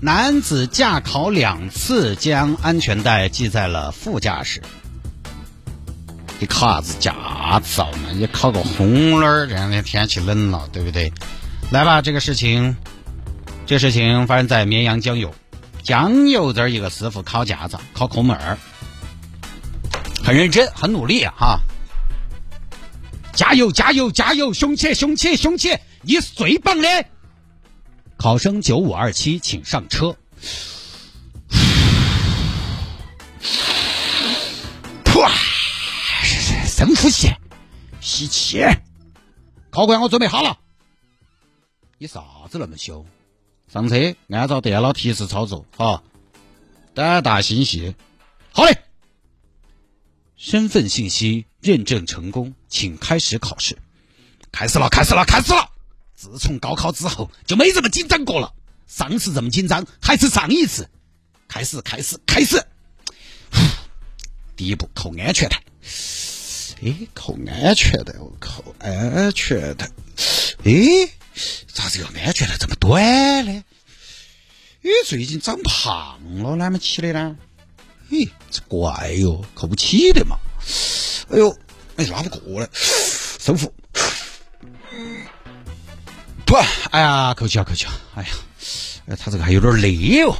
男子驾考两次将安全带系在了副驾驶，你考啥子驾照嘛？你考个红儿，这两天天气冷了，对不对？来吧，这个事情，这事情发生在绵阳江油，江油这儿一个师傅考驾照，考科目二，很认真，很努力！哈。加油，加油，加油！雄起，雄起，雄起！你是最棒的。考生九五二七，请上车。噗，深呼吸，吸气。考官，我准备好了。你啥子那么凶？上车，按照电脑提示操作，哈。胆大心细。好嘞。身份信息认证成功，请开始考试。开始了，开始了，开始了！自从高考之后就没这么紧张过了。上次这么紧张还是上一次。开始，开始，开始！第一步扣安全带。哎，扣安全带，我扣安全带。哎，咋子个安全带这么短呢？哎，最近长胖了，哪么起的呢？嘿，这怪哟，扣不起的嘛！哎呦，哎，拉不过来，收腹。不，哎呀，扣起啊，扣起啊！哎呀，他这个还有点累哦。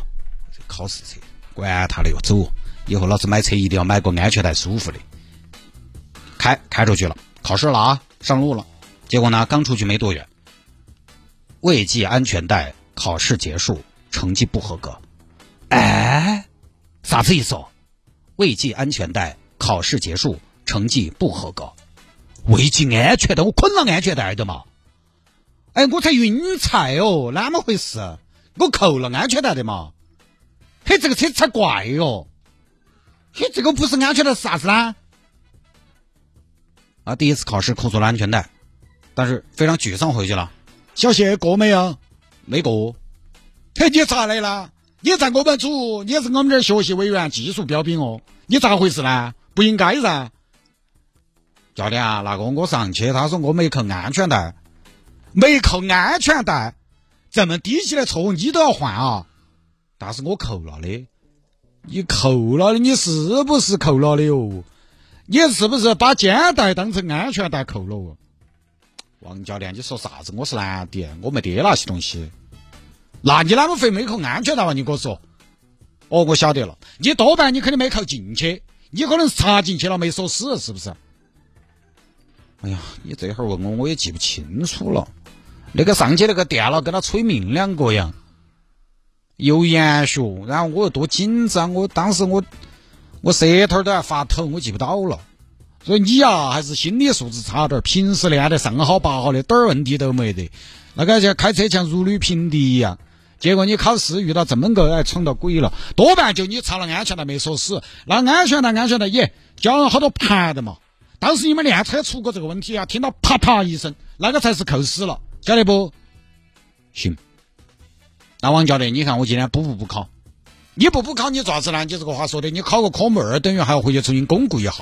这考试车，管他的哟，走！以后老子买车一定要买个安全带舒服的。开，开出去了，考试了啊，上路了。结果呢，刚出去没多远，未系安全带，考试结束，成绩不合格。哎。啥子意思？哦？未系安全带，考试结束，成绩不合格。未系安全带，我捆了安全带的嘛？哎，我才晕菜哦，哪么回事？我扣了安全带的嘛？嘿，这个车才怪哟！嘿，这个不是安全带是啥子呢？啊，第一次考试扣错了安全带，但是非常沮丧回去了。小谢过没有？没过。嘿，你咋来了？你在我们组，你是我们这儿学习委员、技术标兵哦，你咋回事呢？不应该噻！教练啊，那个我上去，他说我没扣安全带，没扣安全带，这么低级的错误你都要换啊？但是我扣了的，你扣了的，你是不是扣了的哟？你是不是把肩带当成安全带扣了？王教练，你说啥子？我是男的，我没得那些东西。那你啷么会没扣安全带嘛？你跟我说。哦，我晓得了，你多半你肯定没扣进去，你可能是插进去了没锁死，是不是？哎呀，你这会儿问我，我也记不清楚了。那个上去那个电脑跟他催命两个样，又严学，然后我又多紧张，我当时我我舌头都要发抖，我记不到了。所以你呀，还是心理素质差点，平时练得上好八好的，点儿问题都没得。那个像开车像如履平地一样。结果你考试遇到这么个，哎，闯到鬼了，多半就你插了安全带没锁死。那安全带，安全带，耶，交了好多盘的嘛。当时你们练车出过这个问题啊？听到啪啪一声，那个才是扣死了，晓得不？行。那王教练，你看我今天补不补考？你不补考，你咋子呢？你这个话说的，你考个科目二，等于还要回去重新巩固一下。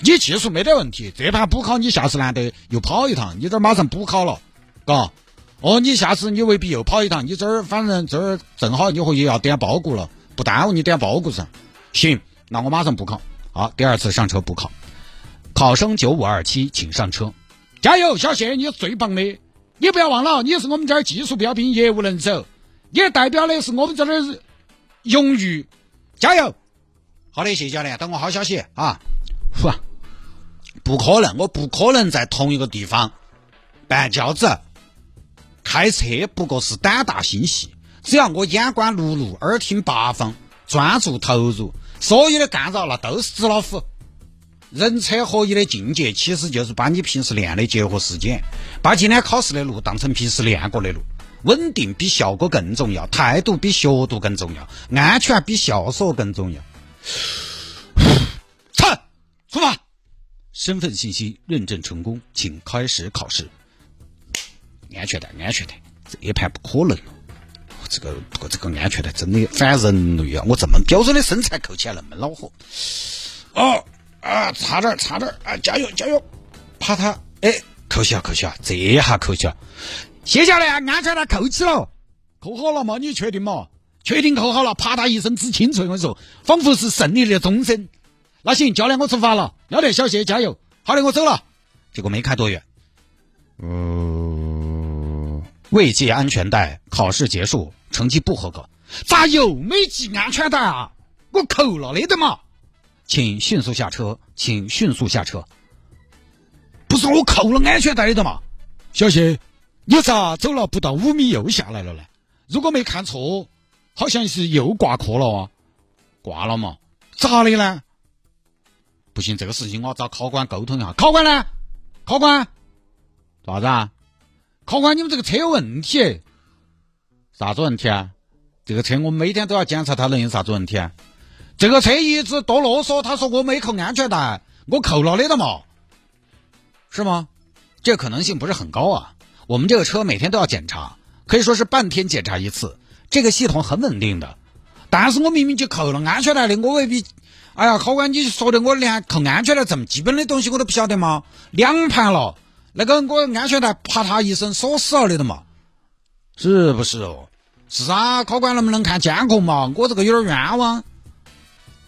你技术没得问题，这盘补考你下次难得又跑一趟，你这儿马上补考了，嘎。哦，你下次你未必又跑一趟，你这儿反正这儿正好你回去要点包谷了，不耽误你点包谷噻。行，那我马上补考。好，第二次上车补考。考生九五二七，请上车。加油，小谢，你最棒的。你不要忘了，你是我们这儿技术标兵，业务能手，也代表的是我们这儿荣誉。加油！好的，谢教练，等我好消息啊。嚯，不可能，我不可能在同一个地方办轿子。开车不过是胆大心细，只要我眼观六路，耳听八方，专注投入，所有的干扰那都是纸老虎。人车合一的境界，其实就是把你平时练的结合实践，把今天考试的路当成平时练过的路。稳定比效果更重要，态度比学度更重要，安全比孝顺更重要。操，出发！身份信息认证成功，请开始考试。安全带，安全带，这一盘不可能了。这个，这个安全带真的反人类啊！我这么标准的身材扣起来那么恼火。哦。啊，差点差点啊！加油加油！啪他，哎，扣起了扣起了，这下扣起了。谢教练，安全带扣起了，扣好了吗？你确定吗？确定扣好了。啪嗒一声，紫清脆，我跟你说，仿佛是胜利的钟声。那行，教练，我出发了。要得，小谢，加油。好的，我走了。结果没开多远。嗯，未系安全带，考试结束，成绩不合格。咋又没系安全带啊？我扣了的的嘛。请迅速下车，请迅速下车。不是我扣了安全带的嘛？小谢。你咋走了不到五米又下来了呢？如果没看错，好像是又挂科了啊！挂了嘛？咋的呢？不行，这个事情我要找考官沟通一下。考官呢？考官，咋子啊？考官，你们这个车有问题。啥子问题啊？这个车我每天都要检查，它能有啥子问题啊？这个车一直多啰嗦，他说我没扣安全带，我扣了的了嘛？是吗？这可能性不是很高啊。我们这个车每天都要检查，可以说是半天检查一次。这个系统很稳定的，但是我明明就扣了安全带的，我未必。哎呀，考官，你说的我连扣安全带这么基本的东西我都不晓得吗？两盘了，那个我安全带啪嗒一声锁死了的嘛？是不是哦？是啊，考官能不能看监控嘛？我这个有点冤枉。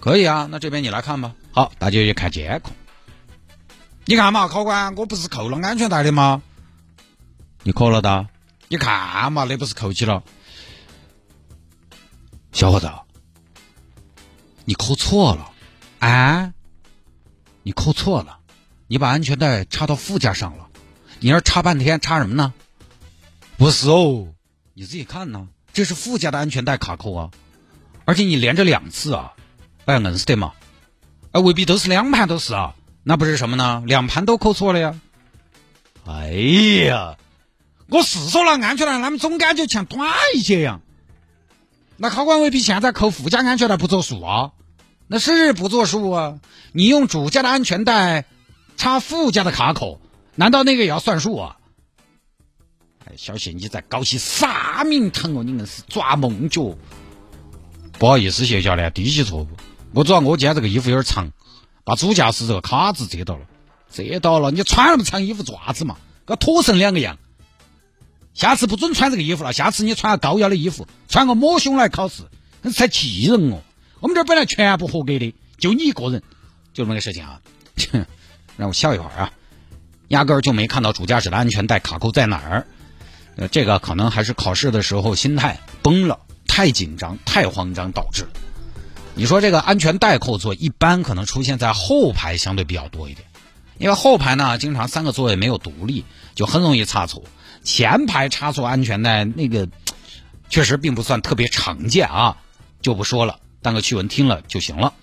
可以啊，那这边你来看吧。好，大家去看监控。你看嘛，考官，我不是扣了安全带的吗？你扣了的，你看嘛，那不是扣起了。小伙子，你扣错了，啊？你扣错了，你把安全带插到副驾上了，你那插半天，插什么呢？不是哦，你自己看呢，这是副驾的安全带卡扣啊，而且你连着两次啊，哎，硬是的嘛，哎，未必都是两盘都是啊，那不是什么呢？两盘都扣错了呀。哎呀！我是说了安全带，他们总感觉像短一些样。那考官未必现在扣副驾安全带不作数啊？那是不作数啊？你用主驾的安全带插副驾的卡口，难道那个也要算数啊？哎，小谢，你在搞些啥名堂哦？你硬是抓梦脚。不好意思，谢教练，低级错误。我主要我今天这个衣服有点长，把主驾驶这个卡子遮到了。遮到了，你穿那么长衣服做啥子嘛？跟脱成两个样。下次不准穿这个衣服了。下次你穿个高腰的衣服，穿个抹胸来考试，那才气人哦。我们这儿本来全部合格的，就你一个人，就这么个事情啊。让我笑一会儿啊，压根儿就没看到主驾驶的安全带卡扣在哪儿。呃，这个可能还是考试的时候心态崩了，太紧张、太慌张导致。你说这个安全带扣座，一般可能出现在后排相对比较多一点，因为后排呢经常三个座位没有独立，就很容易差错。前排插错安全带，那个确实并不算特别常见啊，就不说了，当个趣闻听了就行了。